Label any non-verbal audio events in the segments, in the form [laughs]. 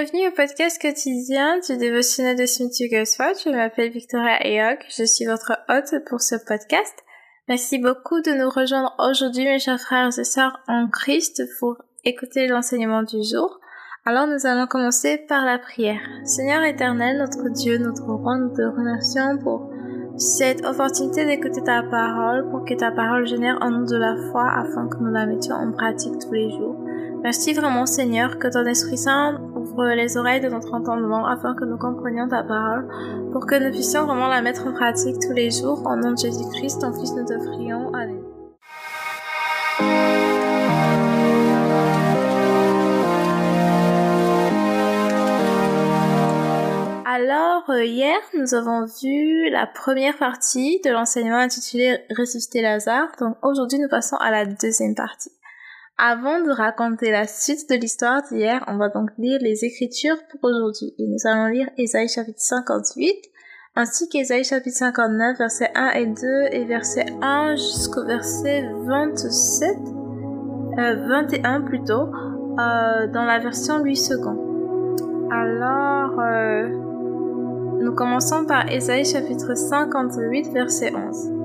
bienvenue au podcast quotidien du dévotionnel de Smith Wigglesworth. Je m'appelle Victoria Eok, je suis votre hôte pour ce podcast. Merci beaucoup de nous rejoindre aujourd'hui, mes chers frères et sœurs en Christ, pour écouter l'enseignement du jour. Alors nous allons commencer par la prière. Seigneur éternel, notre Dieu, notre roi, nous te remercions pour cette opportunité d'écouter ta parole, pour que ta parole génère en nous de la foi afin que nous la mettions en pratique tous les jours. Merci vraiment Seigneur que ton Esprit Saint les oreilles de notre entendement afin que nous comprenions ta parole, pour que nous puissions vraiment la mettre en pratique tous les jours. Au nom de Jésus-Christ, ton Fils, nous te prions. Amen. Alors, euh, hier, nous avons vu la première partie de l'enseignement intitulé Ressusciter Lazare. Donc, aujourd'hui, nous passons à la deuxième partie. Avant de raconter la suite de l'histoire d'hier, on va donc lire les Écritures pour aujourd'hui. Et nous allons lire Ésaïe chapitre 58, ainsi qu'Ésaïe chapitre 59, versets 1 et 2, et verset 1 jusqu'au verset 27, euh, 21 plutôt, euh, dans la version 8 secondes. Alors, euh, nous commençons par Ésaïe chapitre 58, verset 11.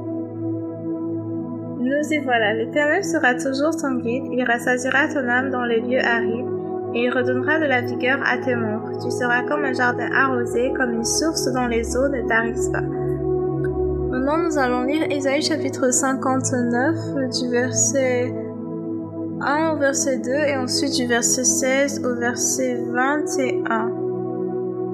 Nous y voilà, l'Éternel sera toujours ton guide, il rassasiera ton âme dans les lieux arides, et il redonnera de la vigueur à tes membres. Tu seras comme un jardin arrosé, comme une source dont les eaux ne tarissent pas. Maintenant, nous allons lire Ésaïe chapitre 59, du verset 1 au verset 2, et ensuite du verset 16 au verset 21.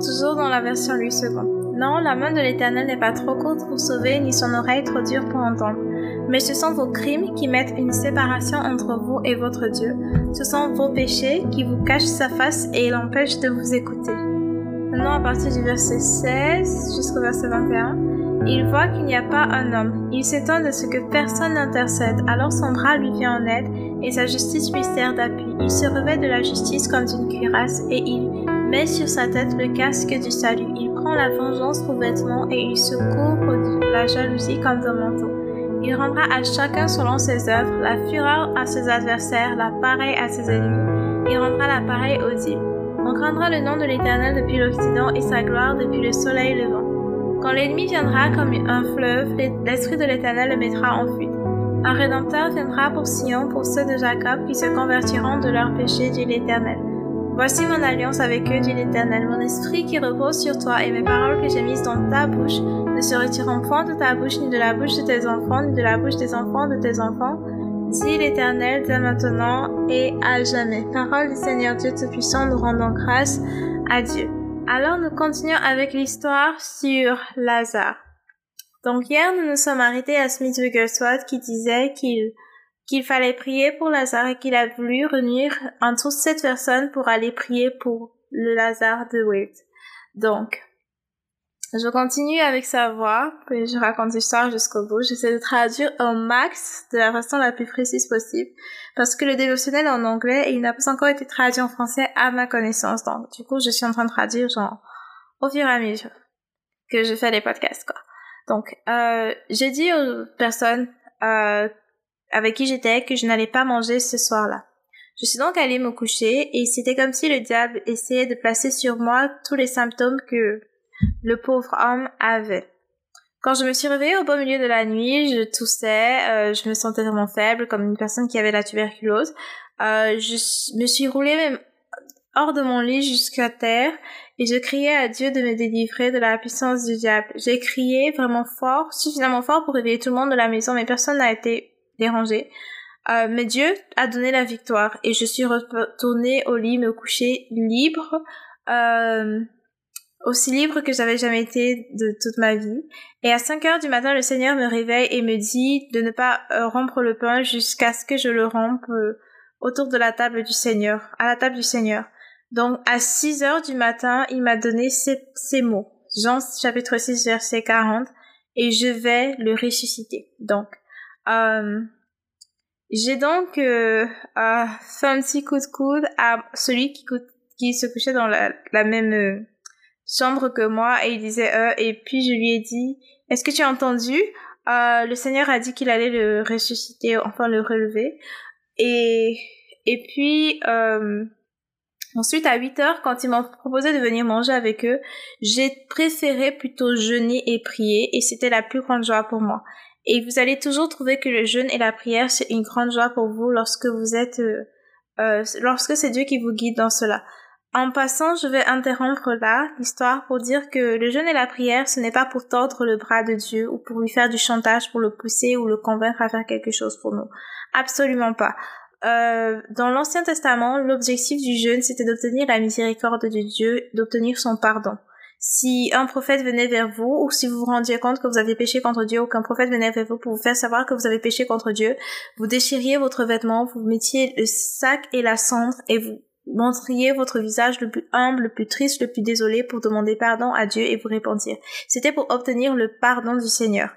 Toujours dans la version 8 secondes. Non, la main de l'Éternel n'est pas trop courte pour sauver, ni son oreille trop dure pour entendre. Mais ce sont vos crimes qui mettent une séparation entre vous et votre Dieu. Ce sont vos péchés qui vous cachent sa face et l'empêchent de vous écouter. Maintenant, à partir du verset 16 jusqu'au verset 21, il voit qu'il n'y a pas un homme. Il s'étonne de ce que personne n'intercède. Alors son bras lui vient en aide et sa justice lui sert d'appui. Il se revêt de la justice comme d'une cuirasse et il met sur sa tête le casque du salut. Il prend la vengeance pour vêtements et il se couvre de la jalousie comme d'un manteau. Il rendra à chacun selon ses œuvres, la fureur à ses adversaires, la pareille à ses ennemis. Il rendra la pareille aux dieux. On craindra le nom de l'Éternel depuis l'Occident et sa gloire depuis le soleil levant. Quand l'ennemi viendra comme un fleuve, l'Esprit de l'Éternel le mettra en fuite. Un rédempteur viendra pour Sion, pour ceux de Jacob qui se convertiront de leurs péchés, dit l'Éternel. Voici mon alliance avec eux, dit l'Éternel. Mon esprit qui repose sur toi et mes paroles que j'ai mises dans ta bouche ne se retireront point de ta bouche, ni de la bouche de tes enfants, ni de la bouche des enfants de tes enfants, dit l'Éternel dès maintenant et à jamais. Parole du Seigneur Dieu Tout-Puissant, nous rendons grâce à Dieu. Alors nous continuons avec l'histoire sur Lazare. Donc hier, nous nous sommes arrêtés à Smith Wigglesworth qui disait qu'il fallait prier pour Lazare et qu'il a voulu réunir entre sept personnes pour aller prier pour le Lazare de Wilt. Donc, je continue avec sa voix, puis je raconte l'histoire jusqu'au bout. J'essaie de traduire au max de la façon la plus précise possible, parce que le dévotionnel en anglais il n'a pas encore été traduit en français à ma connaissance. Donc, du coup, je suis en train de traduire genre au fur et à mesure que je fais les podcasts, quoi. Donc, euh, j'ai dit aux personnes euh, avec qui j'étais que je n'allais pas manger ce soir-là. Je suis donc allée me coucher et c'était comme si le diable essayait de placer sur moi tous les symptômes que le pauvre homme avait. Quand je me suis réveillée au beau milieu de la nuit, je toussais, euh, je me sentais vraiment faible, comme une personne qui avait la tuberculose. Euh, je me suis roulée même hors de mon lit jusqu'à terre et je criais à Dieu de me délivrer de la puissance du diable. J'ai crié vraiment fort, suffisamment fort pour réveiller tout le monde de la maison, mais personne n'a été dérangé. Euh, mais Dieu a donné la victoire et je suis retournée au lit me coucher libre, aussi libre que j'avais jamais été de toute ma vie. Et à 5 heures du matin, le Seigneur me réveille et me dit de ne pas euh, rompre le pain jusqu'à ce que je le rompe euh, autour de la table du Seigneur, à la table du Seigneur. Donc à 6 heures du matin, il m'a donné ces, ces mots. Jean chapitre 6 verset 40 et je vais le ressusciter. Donc euh, j'ai donc euh, fait un petit coup de coude à celui qui, qui se couchait dans la, la même chambre que moi et il disait euh, et puis je lui ai dit est-ce que tu as entendu? Euh, le Seigneur a dit qu'il allait le ressusciter enfin le relever et et puis euh, Ensuite, à 8 heures, quand ils m'ont proposé de venir manger avec eux, j'ai préféré plutôt jeûner et prier et c'était la plus grande joie pour moi. Et vous allez toujours trouver que le jeûne et la prière, c'est une grande joie pour vous lorsque vous êtes, euh, euh, lorsque c'est Dieu qui vous guide dans cela. En passant, je vais interrompre là l'histoire pour dire que le jeûne et la prière, ce n'est pas pour tordre le bras de Dieu ou pour lui faire du chantage pour le pousser ou le convaincre à faire quelque chose pour nous. Absolument pas. Euh, dans l'Ancien Testament, l'objectif du jeûne, c'était d'obtenir la miséricorde de Dieu, d'obtenir son pardon. Si un prophète venait vers vous, ou si vous vous rendiez compte que vous avez péché contre Dieu, ou qu'un prophète venait vers vous pour vous faire savoir que vous avez péché contre Dieu, vous déchiriez votre vêtement, vous mettiez le sac et la cendre, et vous montriez votre visage le plus humble, le plus triste, le plus désolé pour demander pardon à Dieu et vous repentir. C'était pour obtenir le pardon du Seigneur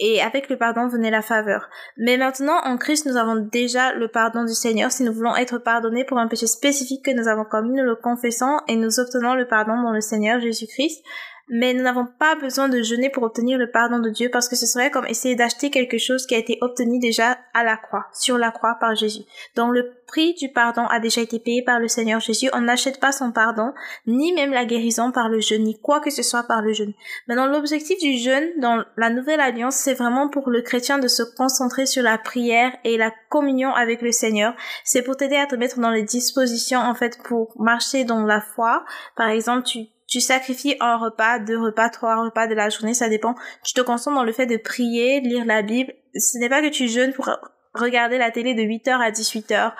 et avec le pardon venait la faveur. Mais maintenant, en Christ, nous avons déjà le pardon du Seigneur si nous voulons être pardonnés pour un péché spécifique que nous avons commis, nous le confessons et nous obtenons le pardon dans le Seigneur Jésus-Christ mais nous n'avons pas besoin de jeûner pour obtenir le pardon de Dieu parce que ce serait comme essayer d'acheter quelque chose qui a été obtenu déjà à la croix, sur la croix par Jésus. Donc le prix du pardon a déjà été payé par le Seigneur Jésus. On n'achète pas son pardon, ni même la guérison par le jeûne, ni quoi que ce soit par le jeûne. Maintenant, l'objectif du jeûne dans la nouvelle alliance, c'est vraiment pour le chrétien de se concentrer sur la prière et la communion avec le Seigneur. C'est pour t'aider à te mettre dans les dispositions, en fait, pour marcher dans la foi. Par exemple, tu tu sacrifies un repas, deux repas, trois repas de la journée, ça dépend. Tu te concentres dans le fait de prier, lire la Bible. Ce n'est pas que tu jeûnes pour regarder la télé de 8h à 18h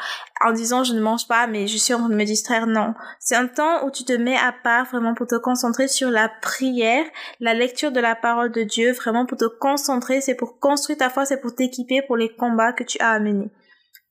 en disant je ne mange pas mais je suis en train de me distraire. Non. C'est un temps où tu te mets à part vraiment pour te concentrer sur la prière, la lecture de la parole de Dieu, vraiment pour te concentrer. C'est pour construire ta foi, c'est pour t'équiper pour les combats que tu as à mener.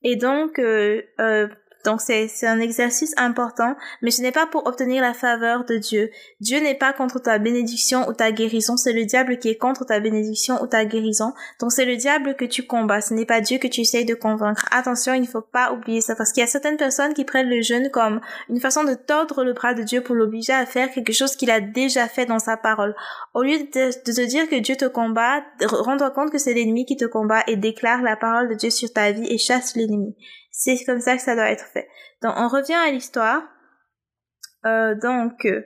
Et donc, euh, euh, donc c'est un exercice important, mais ce n'est pas pour obtenir la faveur de Dieu. Dieu n'est pas contre ta bénédiction ou ta guérison, c'est le diable qui est contre ta bénédiction ou ta guérison. Donc c'est le diable que tu combats, ce n'est pas Dieu que tu essayes de convaincre. Attention, il ne faut pas oublier ça, parce qu'il y a certaines personnes qui prennent le jeûne comme une façon de tordre le bras de Dieu pour l'obliger à faire quelque chose qu'il a déjà fait dans sa parole. Au lieu de te, dire que Dieu te combat, rends-toi compte que c'est l'ennemi qui te combat et déclare la parole de Dieu sur ta vie et chasse l'ennemi. C'est comme ça que ça doit être fait. Donc on revient à l'histoire. Euh, donc euh,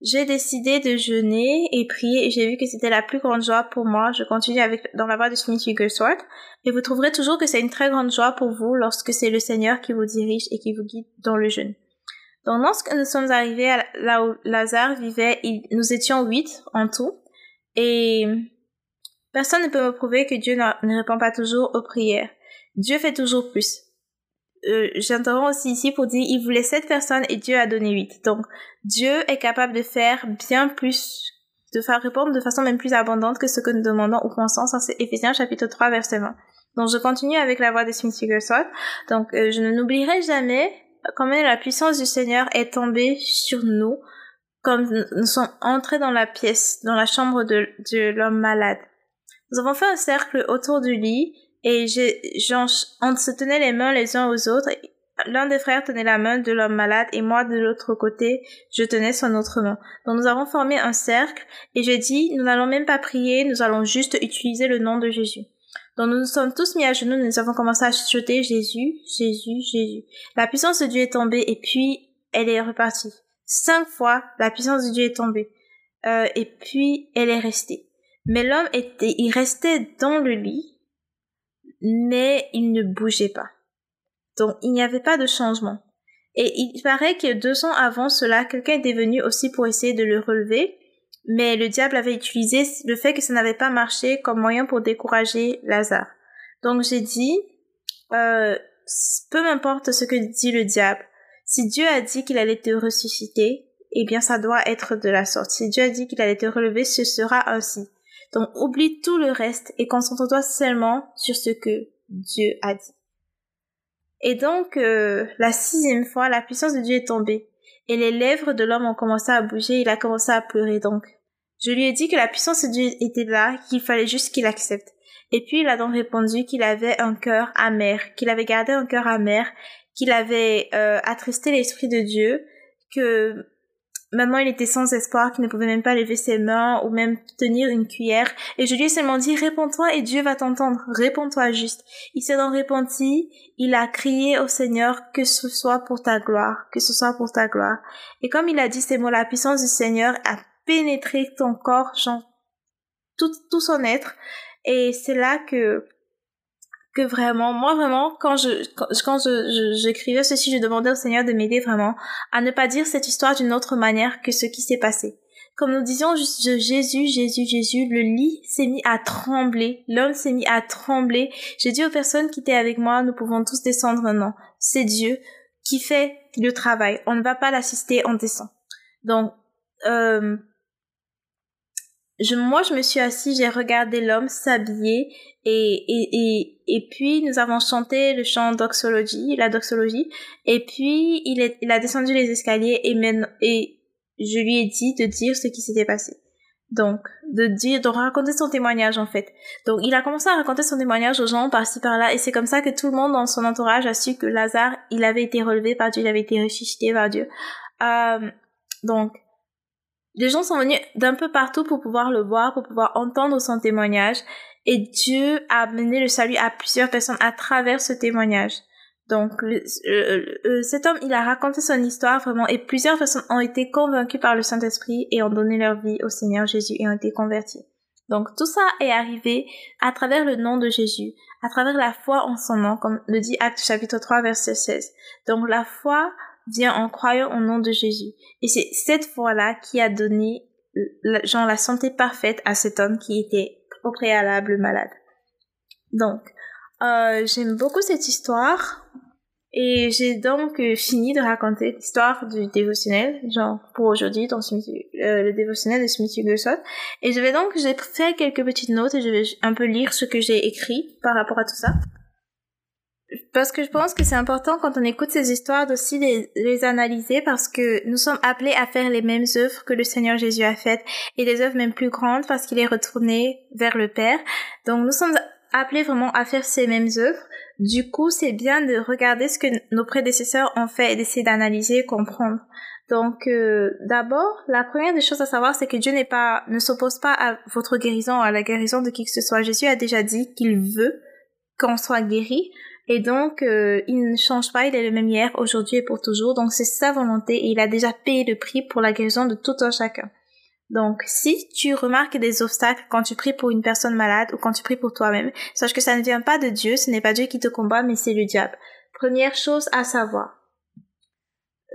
j'ai décidé de jeûner et prier et j'ai vu que c'était la plus grande joie pour moi. Je continue avec dans la voie de Smith Wigglesworth et vous trouverez toujours que c'est une très grande joie pour vous lorsque c'est le Seigneur qui vous dirige et qui vous guide dans le jeûne. Donc lorsque nous sommes arrivés là où Lazare vivait, nous étions huit en tout et personne ne peut me prouver que Dieu ne répond pas toujours aux prières. Dieu fait toujours plus euh, j'interromps aussi ici pour dire il voulait sept personnes et Dieu a donné huit. Donc Dieu est capable de faire bien plus, de faire répondre de façon même plus abondante que ce que nous demandons ou pensons. Ça c'est Éphésiens chapitre 3 verset 20. Donc je continue avec la voix de Smith Wigglesworth. Donc euh, je ne n'oublierai jamais combien la puissance du Seigneur est tombée sur nous comme nous sommes entrés dans la pièce, dans la chambre de, de l'homme malade. Nous avons fait un cercle autour du lit et on se tenait les mains les uns aux autres. L'un des frères tenait la main de l'homme malade et moi de l'autre côté, je tenais son autre main. Donc nous avons formé un cercle et j'ai dit, nous n'allons même pas prier, nous allons juste utiliser le nom de Jésus. Donc nous nous sommes tous mis à genoux, nous avons commencé à chuter Jésus, Jésus, Jésus. La puissance de Dieu est tombée et puis elle est repartie. Cinq fois, la puissance de Dieu est tombée. Euh, et puis elle est restée. Mais l'homme était, il restait dans le lit mais il ne bougeait pas. Donc il n'y avait pas de changement. Et il paraît que deux ans avant cela, quelqu'un était venu aussi pour essayer de le relever, mais le diable avait utilisé le fait que ça n'avait pas marché comme moyen pour décourager Lazare. Donc j'ai dit, euh, peu importe ce que dit le diable, si Dieu a dit qu'il allait te ressusciter, eh bien ça doit être de la sorte. Si Dieu a dit qu'il allait te relever, ce sera ainsi. Donc oublie tout le reste et concentre-toi seulement sur ce que Dieu a dit. Et donc, euh, la sixième fois, la puissance de Dieu est tombée. Et les lèvres de l'homme ont commencé à bouger, il a commencé à pleurer. Donc, je lui ai dit que la puissance de Dieu était là, qu'il fallait juste qu'il accepte. Et puis, il a donc répondu qu'il avait un cœur amer, qu'il avait gardé un cœur amer, qu'il avait euh, attristé l'Esprit de Dieu, que maintenant il était sans espoir, qu'il ne pouvait même pas lever ses mains ou même tenir une cuillère. Et je lui ai seulement dit, réponds-toi et Dieu va t'entendre. Réponds-toi juste. Il s'est donc repenti, il a crié au Seigneur que ce soit pour ta gloire, que ce soit pour ta gloire. Et comme il a dit ces mots, la puissance du Seigneur a pénétré ton corps, genre, tout, tout son être. Et c'est là que que vraiment, moi vraiment, quand je quand, je j'écrivais ceci, je demandais au Seigneur de m'aider vraiment à ne pas dire cette histoire d'une autre manière que ce qui s'est passé. Comme nous disions Jésus, Jésus, Jésus, le lit s'est mis à trembler, l'homme s'est mis à trembler. J'ai dit aux personnes qui étaient avec moi, nous pouvons tous descendre non. C'est Dieu qui fait le travail. On ne va pas l'assister, on descend. Donc, euh, je, moi, je me suis assise, j'ai regardé l'homme s'habiller et, et, et, et puis nous avons chanté le chant doxologie, la doxologie. Et puis il, est, il a descendu les escaliers et, et je lui ai dit de dire ce qui s'était passé. Donc, de dire, de raconter son témoignage en fait. Donc, il a commencé à raconter son témoignage aux gens par-ci par-là, et c'est comme ça que tout le monde dans son entourage a su que Lazare, il avait été relevé par Dieu, il avait été ressuscité par Dieu. Euh, donc, les gens sont venus d'un peu partout pour pouvoir le voir, pour pouvoir entendre son témoignage. Et Dieu a amené le salut à plusieurs personnes à travers ce témoignage. Donc, cet homme, il a raconté son histoire vraiment et plusieurs personnes ont été convaincues par le Saint-Esprit et ont donné leur vie au Seigneur Jésus et ont été converties. Donc, tout ça est arrivé à travers le nom de Jésus, à travers la foi en son nom, comme le dit Acte chapitre 3, verset 16. Donc, la foi vient en croyant au nom de Jésus. Et c'est cette foi-là qui a donné genre la santé parfaite à cet homme qui était au préalable malade. Donc, euh, j'aime beaucoup cette histoire et j'ai donc euh, fini de raconter l'histoire du dévotionnel, genre pour aujourd'hui dans euh, le dévotionnel de Smith Wigglesworth. Et je vais donc, j'ai fait quelques petites notes et je vais un peu lire ce que j'ai écrit par rapport à tout ça parce que je pense que c'est important quand on écoute ces histoires d'aussi les, les, analyser parce que nous sommes appelés à faire les mêmes œuvres que le Seigneur Jésus a faites et des œuvres même plus grandes parce qu'il est retourné vers le Père. Donc nous sommes appelés vraiment à faire ces mêmes œuvres. Du coup, c'est bien de regarder ce que nos prédécesseurs ont fait et d'essayer d'analyser et comprendre. Donc, euh, d'abord, la première des choses à savoir, c'est que Dieu n'est pas, ne s'oppose pas à votre guérison, à la guérison de qui que ce soit. Jésus a déjà dit qu'il veut qu'on soit guéri. Et donc, euh, il ne change pas, il est le même hier, aujourd'hui et pour toujours. Donc, c'est sa volonté et il a déjà payé le prix pour la guérison de tout un chacun. Donc, si tu remarques des obstacles quand tu pries pour une personne malade ou quand tu pries pour toi-même, sache que ça ne vient pas de Dieu, ce n'est pas Dieu qui te combat, mais c'est le diable. Première chose à savoir.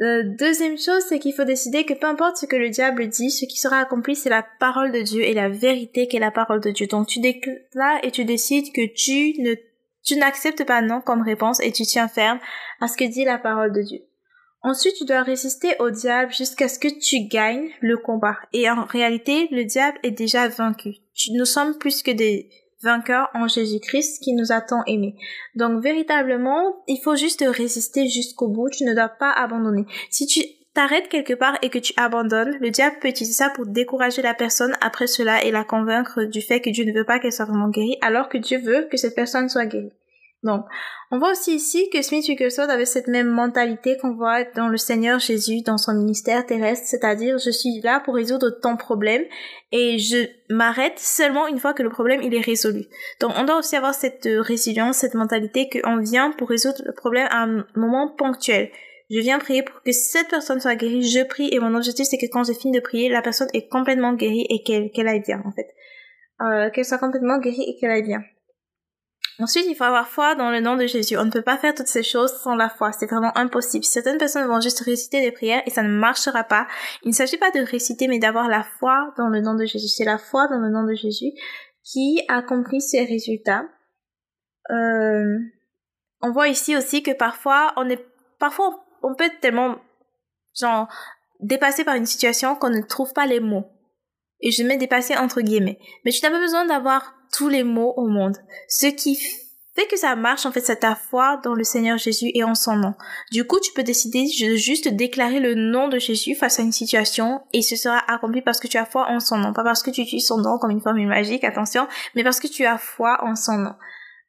Euh, deuxième chose, c'est qu'il faut décider que peu importe ce que le diable dit, ce qui sera accompli, c'est la parole de Dieu et la vérité qu'est la parole de Dieu. Donc tu déclares et tu décides que tu ne tu n'acceptes pas non comme réponse et tu tiens ferme à ce que dit la parole de Dieu. Ensuite, tu dois résister au diable jusqu'à ce que tu gagnes le combat. Et en réalité, le diable est déjà vaincu. nous sommes plus que des vainqueurs en Jésus-Christ qui nous a tant aimés. Donc, véritablement, il faut juste résister jusqu'au bout. Tu ne dois pas abandonner. Si tu t'arrêtes quelque part et que tu abandonnes, le diable peut utiliser ça pour décourager la personne après cela et la convaincre du fait que Dieu ne veut pas qu'elle soit vraiment guérie, alors que Dieu veut que cette personne soit guérie. Donc, on voit aussi ici que Smith Wigglesworth avait cette même mentalité qu'on voit dans le Seigneur Jésus dans son ministère terrestre, c'est-à-dire je suis là pour résoudre ton problème et je m'arrête seulement une fois que le problème il est résolu. Donc, on doit aussi avoir cette résilience, cette mentalité qu'on vient pour résoudre le problème à un moment ponctuel je viens prier pour que cette personne soit guérie, je prie et mon objectif c'est que quand j'ai fini de prier, la personne est complètement guérie et qu'elle qu'elle aille bien en fait. Euh, qu'elle soit complètement guérie et qu'elle aille bien. Ensuite, il faut avoir foi dans le nom de Jésus. On ne peut pas faire toutes ces choses sans la foi. C'est vraiment impossible. Certaines personnes vont juste réciter des prières et ça ne marchera pas. Il ne s'agit pas de réciter, mais d'avoir la foi dans le nom de Jésus. C'est la foi dans le nom de Jésus qui accomplit ces résultats. Euh, on voit ici aussi que parfois, on est, parfois, on peut être tellement, genre, dépassé par une situation qu'on ne trouve pas les mots. Et je mets dépassé entre guillemets. Mais tu n'as pas besoin d'avoir tous les mots au monde. Ce qui fait que ça marche, en fait, c'est ta foi dans le Seigneur Jésus et en son nom. Du coup, tu peux décider de juste déclarer le nom de Jésus face à une situation et ce sera accompli parce que tu as foi en son nom. Pas parce que tu utilises son nom comme une formule magique, attention, mais parce que tu as foi en son nom.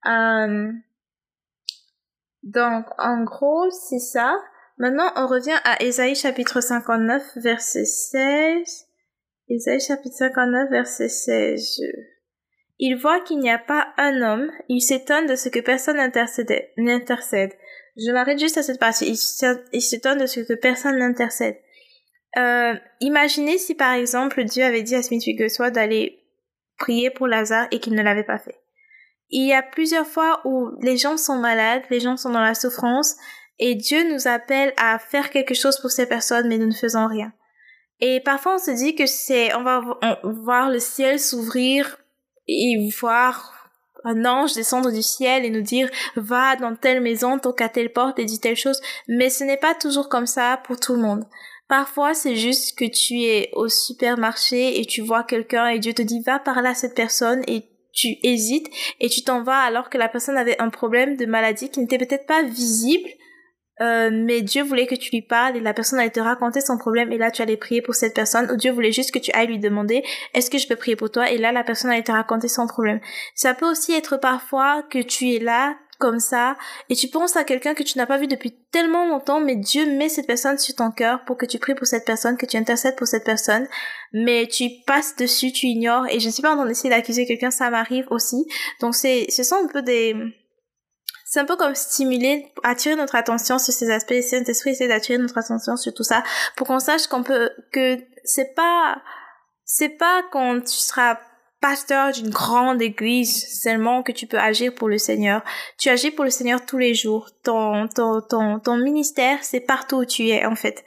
Euh... Donc, en gros, c'est ça. Maintenant, on revient à Ésaïe chapitre 59, verset 16. Ésaïe chapitre 59, verset 16. Il voit qu'il n'y a pas un homme, il s'étonne de ce que personne n'intercède. Je m'arrête juste à cette partie. Il s'étonne de ce que personne n'intercède. Euh, imaginez si par exemple Dieu avait dit à Smith Wigglesworth d'aller prier pour Lazare et qu'il ne l'avait pas fait. Il y a plusieurs fois où les gens sont malades, les gens sont dans la souffrance et Dieu nous appelle à faire quelque chose pour ces personnes mais nous ne faisons rien. Et parfois on se dit que c'est, on va voir le ciel s'ouvrir et voir un ange descendre du ciel et nous dire va dans telle maison, toque à telle porte et dis telle chose. Mais ce n'est pas toujours comme ça pour tout le monde. Parfois, c'est juste que tu es au supermarché et tu vois quelqu'un et Dieu te dit va par là cette personne et tu hésites et tu t'en vas alors que la personne avait un problème de maladie qui n'était peut-être pas visible euh, mais Dieu voulait que tu lui parles et la personne allait te raconter son problème et là tu allais prier pour cette personne ou Dieu voulait juste que tu ailles lui demander est-ce que je peux prier pour toi? Et là la personne allait te raconter son problème. Ça peut aussi être parfois que tu es là comme ça et tu penses à quelqu'un que tu n'as pas vu depuis tellement longtemps mais Dieu met cette personne sur ton cœur pour que tu pries pour cette personne, que tu intercèdes pour cette personne mais tu passes dessus, tu ignores et je ne suis pas en train d'essayer d'accuser quelqu'un, ça m'arrive aussi. Donc c'est ce sont un peu des c'est un peu comme stimuler, attirer notre attention sur ces aspects. Saint-Esprit essaie d'attirer notre attention sur tout ça pour qu'on sache qu'on peut, que c'est pas, c'est pas quand tu seras pasteur d'une grande église seulement que tu peux agir pour le Seigneur. Tu agis pour le Seigneur tous les jours. Ton, ton, ton, ton ministère, c'est partout où tu es, en fait.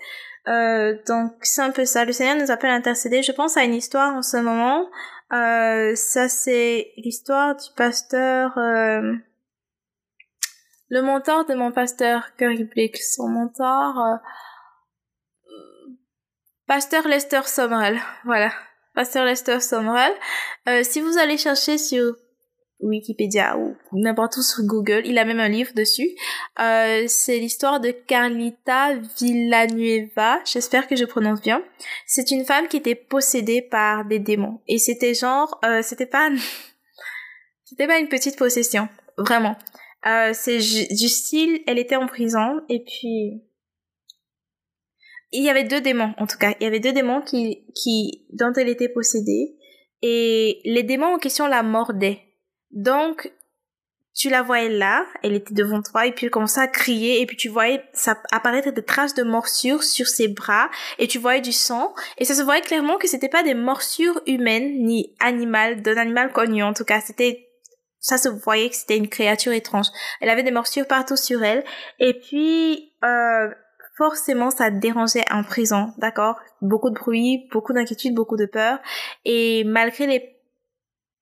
Euh, donc, c'est un peu ça. Le Seigneur nous appelle à intercéder. Je pense à une histoire en ce moment. Euh, ça, c'est l'histoire du pasteur, euh, le mentor de mon pasteur Curry Blake, son mentor, euh, pasteur Lester Somrel, voilà, pasteur Lester Somrel. Euh, si vous allez chercher sur Wikipédia ou n'importe où sur Google, il a même un livre dessus. Euh, c'est l'histoire de Carlita Villanueva, j'espère que je prononce bien. C'est une femme qui était possédée par des démons et c'était genre, euh, c'était pas, [laughs] c'était pas une petite possession, vraiment. Euh, c'est du style, elle était en prison et puis il y avait deux démons en tout cas. Il y avait deux démons qui, qui dont elle était possédée et les démons en question la mordaient. Donc tu la voyais là, elle était devant toi et puis elle commençait à crier et puis tu voyais ça apparaître des traces de morsures sur ses bras et tu voyais du sang et ça se voyait clairement que c'était pas des morsures humaines ni animales d'un animal connu en tout cas c'était ça se voyait que c'était une créature étrange. Elle avait des morsures partout sur elle. Et puis, euh, forcément, ça dérangeait en prison, d'accord? Beaucoup de bruit, beaucoup d'inquiétude, beaucoup de peur. Et malgré les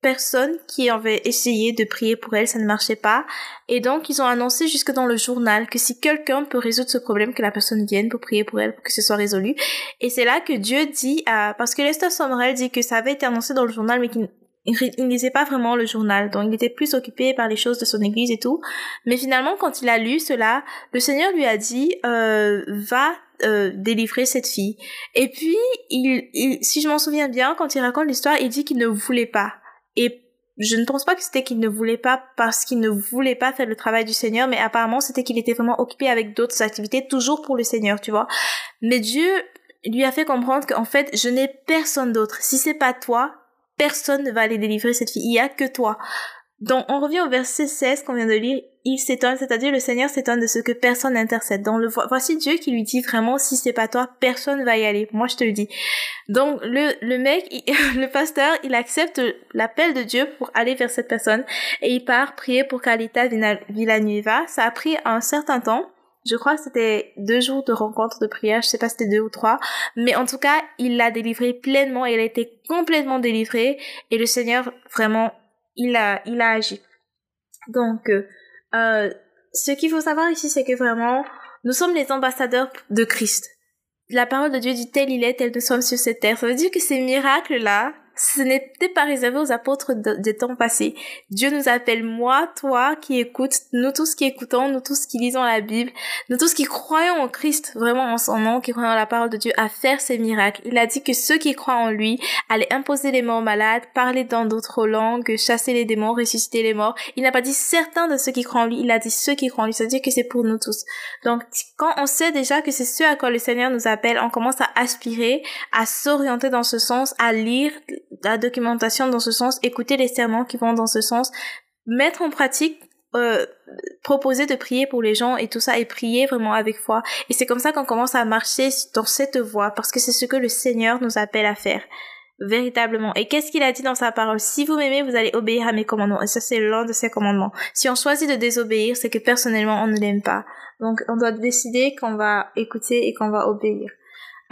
personnes qui avaient essayé de prier pour elle, ça ne marchait pas. Et donc, ils ont annoncé jusque dans le journal que si quelqu'un peut résoudre ce problème, que la personne vienne pour prier pour elle, pour que ce soit résolu. Et c'est là que Dieu dit, à... parce que Lester Sumrall dit que ça avait été annoncé dans le journal, mais qu'il il, il lisait pas vraiment le journal, donc il était plus occupé par les choses de son église et tout. Mais finalement, quand il a lu cela, le Seigneur lui a dit euh, va euh, délivrer cette fille. Et puis, il, il si je m'en souviens bien, quand il raconte l'histoire, il dit qu'il ne voulait pas. Et je ne pense pas que c'était qu'il ne voulait pas parce qu'il ne voulait pas faire le travail du Seigneur, mais apparemment c'était qu'il était vraiment occupé avec d'autres activités, toujours pour le Seigneur, tu vois. Mais Dieu lui a fait comprendre qu'en fait, je n'ai personne d'autre. Si c'est pas toi, personne ne va aller délivrer cette fille. Il y a que toi. Donc, on revient au verset 16 qu'on vient de lire. Il s'étonne, c'est-à-dire le Seigneur s'étonne de ce que personne n'intercède. Donc, le, voici Dieu qui lui dit vraiment, si c'est pas toi, personne va y aller. Moi, je te le dis. Donc, le, le mec, [laughs] le pasteur, il accepte l'appel de Dieu pour aller vers cette personne et il part prier pour Kalita Villanueva. Ça a pris un certain temps je crois que c'était deux jours de rencontre de prière, je sais pas si c'était deux ou trois, mais en tout cas, il l'a délivré pleinement, il a été complètement délivré, et le Seigneur, vraiment, il a, il a agi. Donc, euh, euh ce qu'il faut savoir ici, c'est que vraiment, nous sommes les ambassadeurs de Christ. La parole de Dieu dit tel il est, tel nous sommes sur cette terre. Ça veut dire que ces miracles-là, Ce n'était pas réservé aux apôtres des temps passés. Dieu nous appelle moi, toi qui écoutes, nous tous qui écoutons, nous tous qui lisons la Bible, nous tous qui croyons en Christ, vraiment en son nom, qui croyons en la parole de Dieu, à faire ces miracles. Il a dit que ceux qui croient en lui allaient imposer les morts malades, parler dans d'autres langues, chasser les démons, ressusciter les morts. Il n'a pas dit certains de ceux qui croient en lui, il a dit ceux qui croient en lui. C'est-à-dire que c'est pour nous tous. Donc, quand on sait déjà que c'est ce à quoi le Seigneur nous appelle, on commence à aspirer, à s'orienter dans ce sens, à lire la documentation dans ce sens, écouter les serments qui vont dans ce sens, mettre en pratique euh, proposer de prier pour les gens et tout ça et prier vraiment avec foi. Et c'est comme ça qu'on commence à marcher dans cette voie parce que c'est ce que le Seigneur nous appelle à faire véritablement. Et qu'est-ce qu'il a dit dans sa parole? Si vous m'aimez vous allez obéir à mes commandements. Et ça c'est l'un de ses commandements. Si on choisit de désobéir c'est que personnellement on ne l'aime pas. Donc on doit décider qu'on va écouter et qu'on va obéir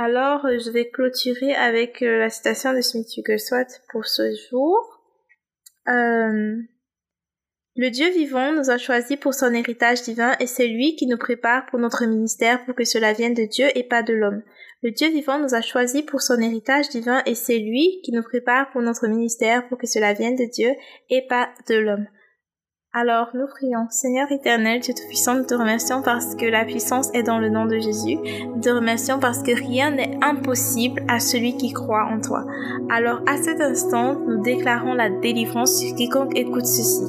alors, euh, je vais clôturer avec euh, la citation de Smith Wigglesworth pour ce jour. Euh, le Dieu vivant nous a choisis pour son héritage divin et c'est lui qui nous prépare pour notre ministère pour que cela vienne de Dieu et pas de l'homme. Le Dieu vivant nous a choisis pour son héritage divin et c'est lui qui nous prépare pour notre ministère pour que cela vienne de Dieu et pas de l'homme. Alors nous prions. Seigneur éternel, Dieu Tout-Puissant, nous te remercions parce que la puissance est dans le nom de Jésus. Nous te remercions parce que rien n'est impossible à celui qui croit en toi. Alors à cet instant, nous déclarons la délivrance sur quiconque écoute ceci.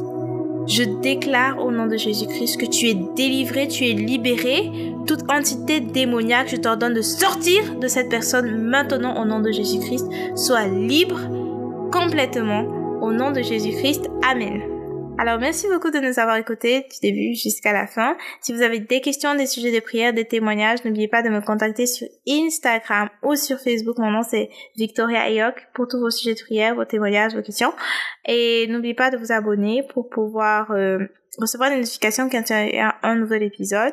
Je déclare au nom de Jésus-Christ que tu es délivré, tu es libéré. Toute entité démoniaque, je t'ordonne de sortir de cette personne maintenant au nom de Jésus-Christ. Sois libre complètement au nom de Jésus-Christ. Amen. Alors merci beaucoup de nous avoir écoutés du début jusqu'à la fin. Si vous avez des questions, des sujets de prière, des témoignages, n'oubliez pas de me contacter sur Instagram ou sur Facebook. Mon nom c'est Victoria Ayok pour tous vos sujets de prière, vos témoignages, vos questions. Et n'oubliez pas de vous abonner pour pouvoir euh, recevoir des notifications quand il y a un nouvel épisode.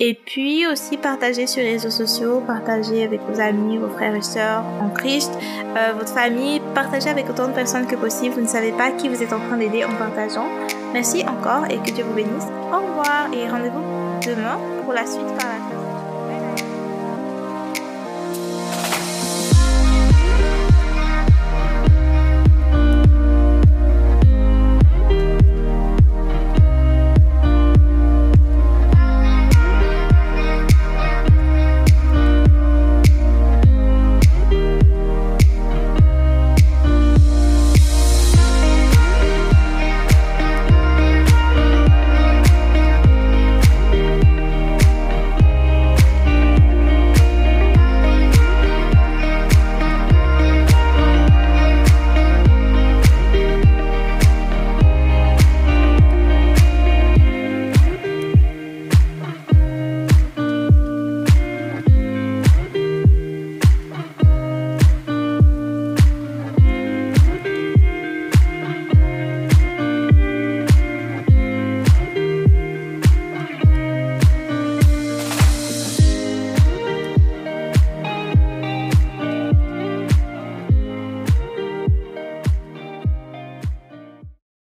Et puis aussi partager sur les réseaux sociaux, partager avec vos amis, vos frères et sœurs en Christ, euh, votre famille, partager avec autant de personnes que possible. Vous ne savez pas qui vous êtes en train d'aider en partageant. Merci encore et que Dieu vous bénisse. Au revoir et rendez-vous demain pour la suite